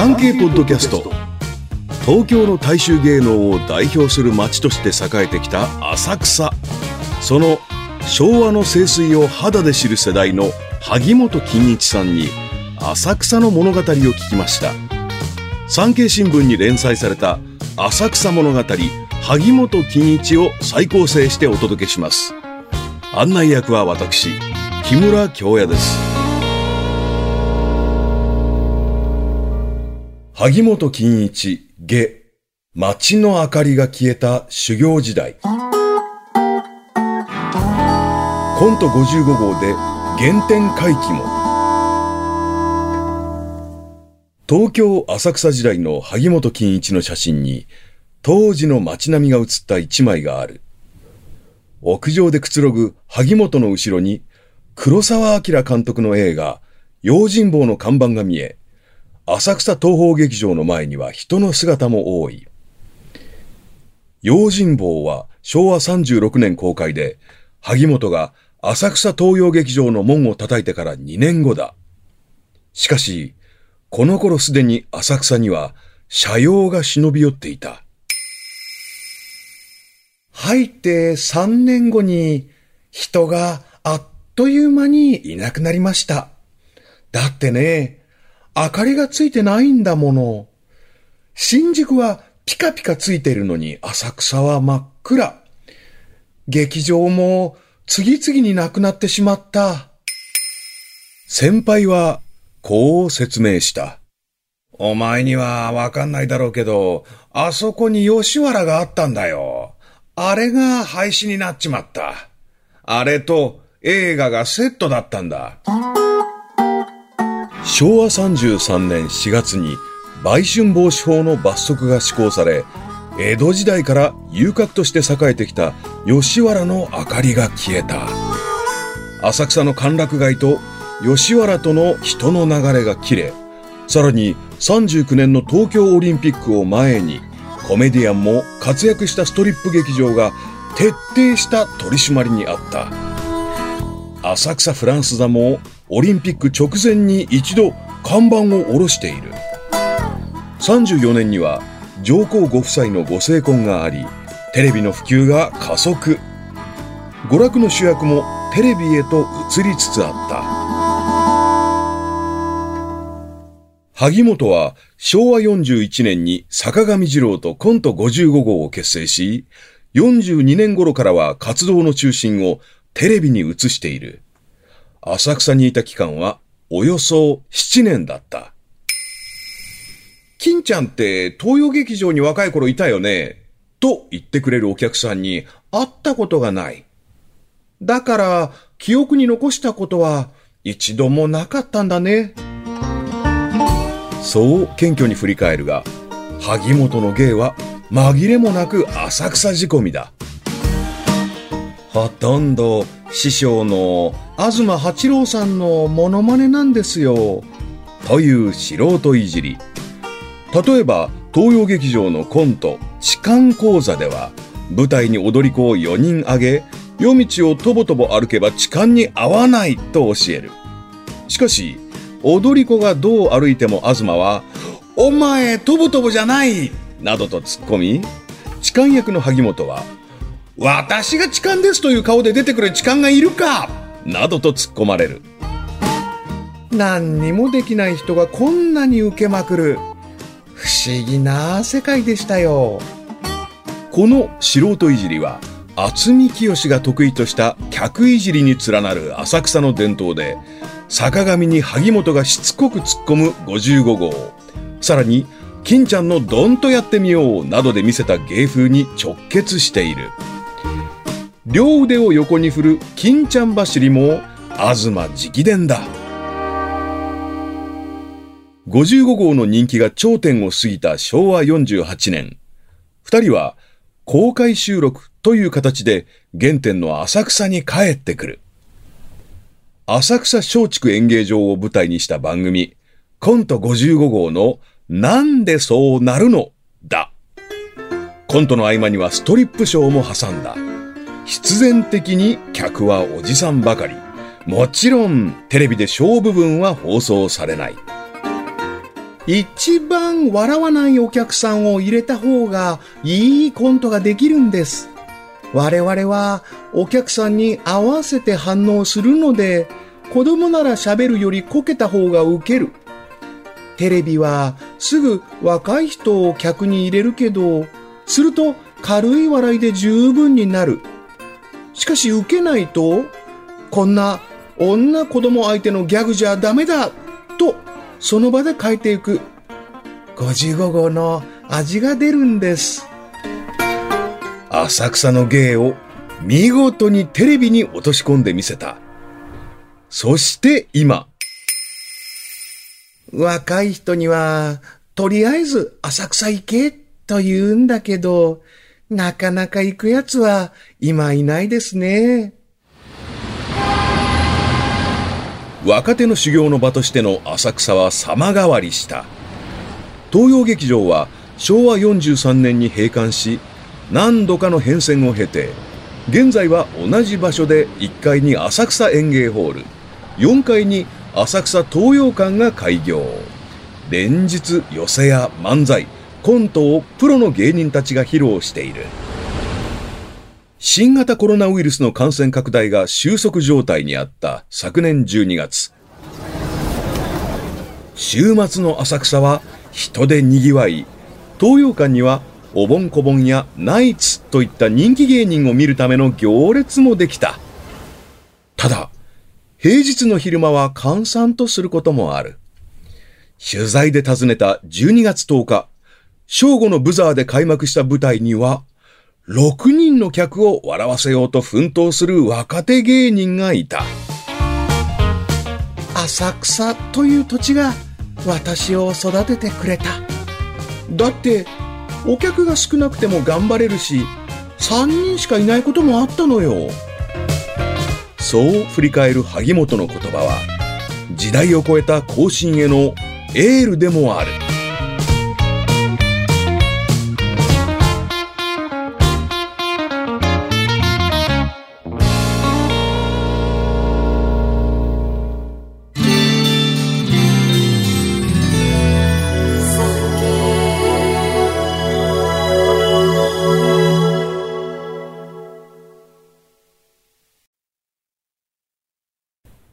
産経ポッドキャスト。東京の大衆芸能を代表する街として栄えてきた浅草。その昭和の清水を肌で知る世代の萩本欽一さんに浅草の物語を聞きました。産経新聞に連載された浅草物語萩本欽一を再構成してお届けします。案内役は私木村京也です。萩本欽一下街の明かりが消えた修行時代コント55号で原点回帰も東京浅草時代の萩本欽一の写真に当時の街並みが写った一枚がある。屋上でくつろぐ萩本の後ろに黒沢明監督の映画用心棒の看板が見え、浅草東宝劇場の前には人の姿も多い。用心棒は昭和36年公開で、萩本が浅草東洋劇場の門を叩いてから2年後だ。しかし、この頃すでに浅草には車用が忍び寄っていた。入って3年後に人があっという間にいなくなりました。だってね、明かりがついてないんだもの。新宿はピカピカついてるのに浅草は真っ暗。劇場も次々になくなってしまった。先輩はこう説明した。お前にはわかんないだろうけど、あそこに吉原があったんだよ。あれが廃止になっちまった。あれと映画がセットだったんだ。昭和33年4月に売春防止法の罰則が施行され、江戸時代から遊郭として栄えてきた吉原の明かりが消えた。浅草の歓楽街と吉原との人の流れが切れ、さらに39年の東京オリンピックを前に、コメディアンも活躍したストリップ劇場が徹底した取り締まりにあった。浅草フランス座もオリンピック直前に一度看板を下ろしている。34年には上皇ご夫妻のご成婚があり、テレビの普及が加速。娯楽の主役もテレビへと移りつつあった。萩本は昭和41年に坂上二郎とコント55号を結成し、42年頃からは活動の中心をテレビに移している。浅草にいた期間はおよそ7年だった。金ちゃんって東洋劇場に若い頃いたよねと言ってくれるお客さんに会ったことがない。だから記憶に残したことは一度もなかったんだね。そう謙虚に振り返るが、萩本の芸は紛れもなく浅草仕込みだ。ほとんど師匠の東八郎さんのモノマネなんですよ。という素人いじり。例えば、東洋劇場のコント、痴漢講座では、舞台に踊り子を4人挙げ、夜道をとぼとぼ歩けば痴漢に合わないと教える。しかし、踊り子がどう歩いても東は、お前、とぼとぼじゃないなどと突っ込み、痴漢役の萩本は、私が痴漢ですという顔で出てくる痴漢がいるかなどと突っ込まれる。何にもできない人がこんなに受けまくる。不思議な世界でしたよ。この素人いじりは、渥美清が得意とした客いじりに連なる浅草の伝統で、坂上に萩本がしつこく突っ込む55号。さらに、金ちゃんのドンとやってみようなどで見せた芸風に直結している。両腕を横に振る金ちゃん走りも、東直伝だ。55号の人気が頂点を過ぎた昭和48年、二人は公開収録という形で原点の浅草に帰ってくる。浅草松竹演芸場を舞台にした番組、コント55号のなんでそうなるのだ。コントの合間にはストリップショーも挟んだ。必然的に客はおじさんばかり。もちろんテレビでショー部分は放送されない。一番笑わないお客さんを入れた方がいいコントができるんです。我々はお客さんに合わせて反応するので、子供なら喋るよりこけた方がウケる。テレビはすぐ若い人を客に入れるけど、すると軽い笑いで十分になる。しかし受けないと、こんな女子供相手のギャグじゃダメだと、その場で変えていく。55号の味が出るんです。浅草の芸を見事にテレビに落とし込んでみせた。そして今。若い人には、とりあえず浅草行けと言うんだけど、なかなか行くやつは今いないですね。若手の修行の場としての浅草は様変わりした。東洋劇場は昭和43年に閉館し、何度かの変遷を経て、現在は同じ場所で1階に浅草園芸ホール、4階に浅草東洋館が開業。連日寄せや漫才、コントをプロの芸人たちが披露している。新型コロナウイルスの感染拡大が収束状態にあった昨年12月。週末の浅草は人で賑わい、東洋館にはお盆こぼんやナイツといった人気芸人を見るための行列もできた。ただ、平日の昼間は閑散とすることもある。取材で訪ねた12月10日、正午のブザーで開幕した舞台には、6人の客を笑わせようと奮闘する若手芸人がいた。浅草という土地が私を育ててくれた。だって、お客が少なくても頑張れるし、3人しかいないこともあったのよ。そう振り返る萩本の言葉は、時代を超えた更新へのエールでもある。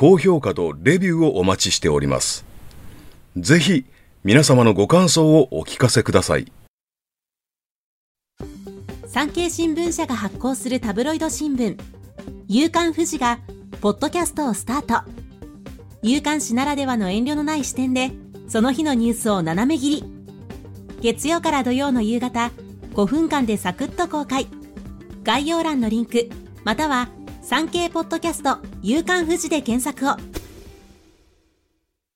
高評価とレビューをお待ちしております。ぜひ、皆様のご感想をお聞かせください。産経新聞社が発行するタブロイド新聞、夕刊富士が、ポッドキャストをスタート。夕刊誌ならではの遠慮のない視点で、その日のニュースを斜め切り。月曜から土曜の夕方、5分間でサクッと公開。概要欄のリンク、または産経ポッドキャスト夕刊富士で検索を。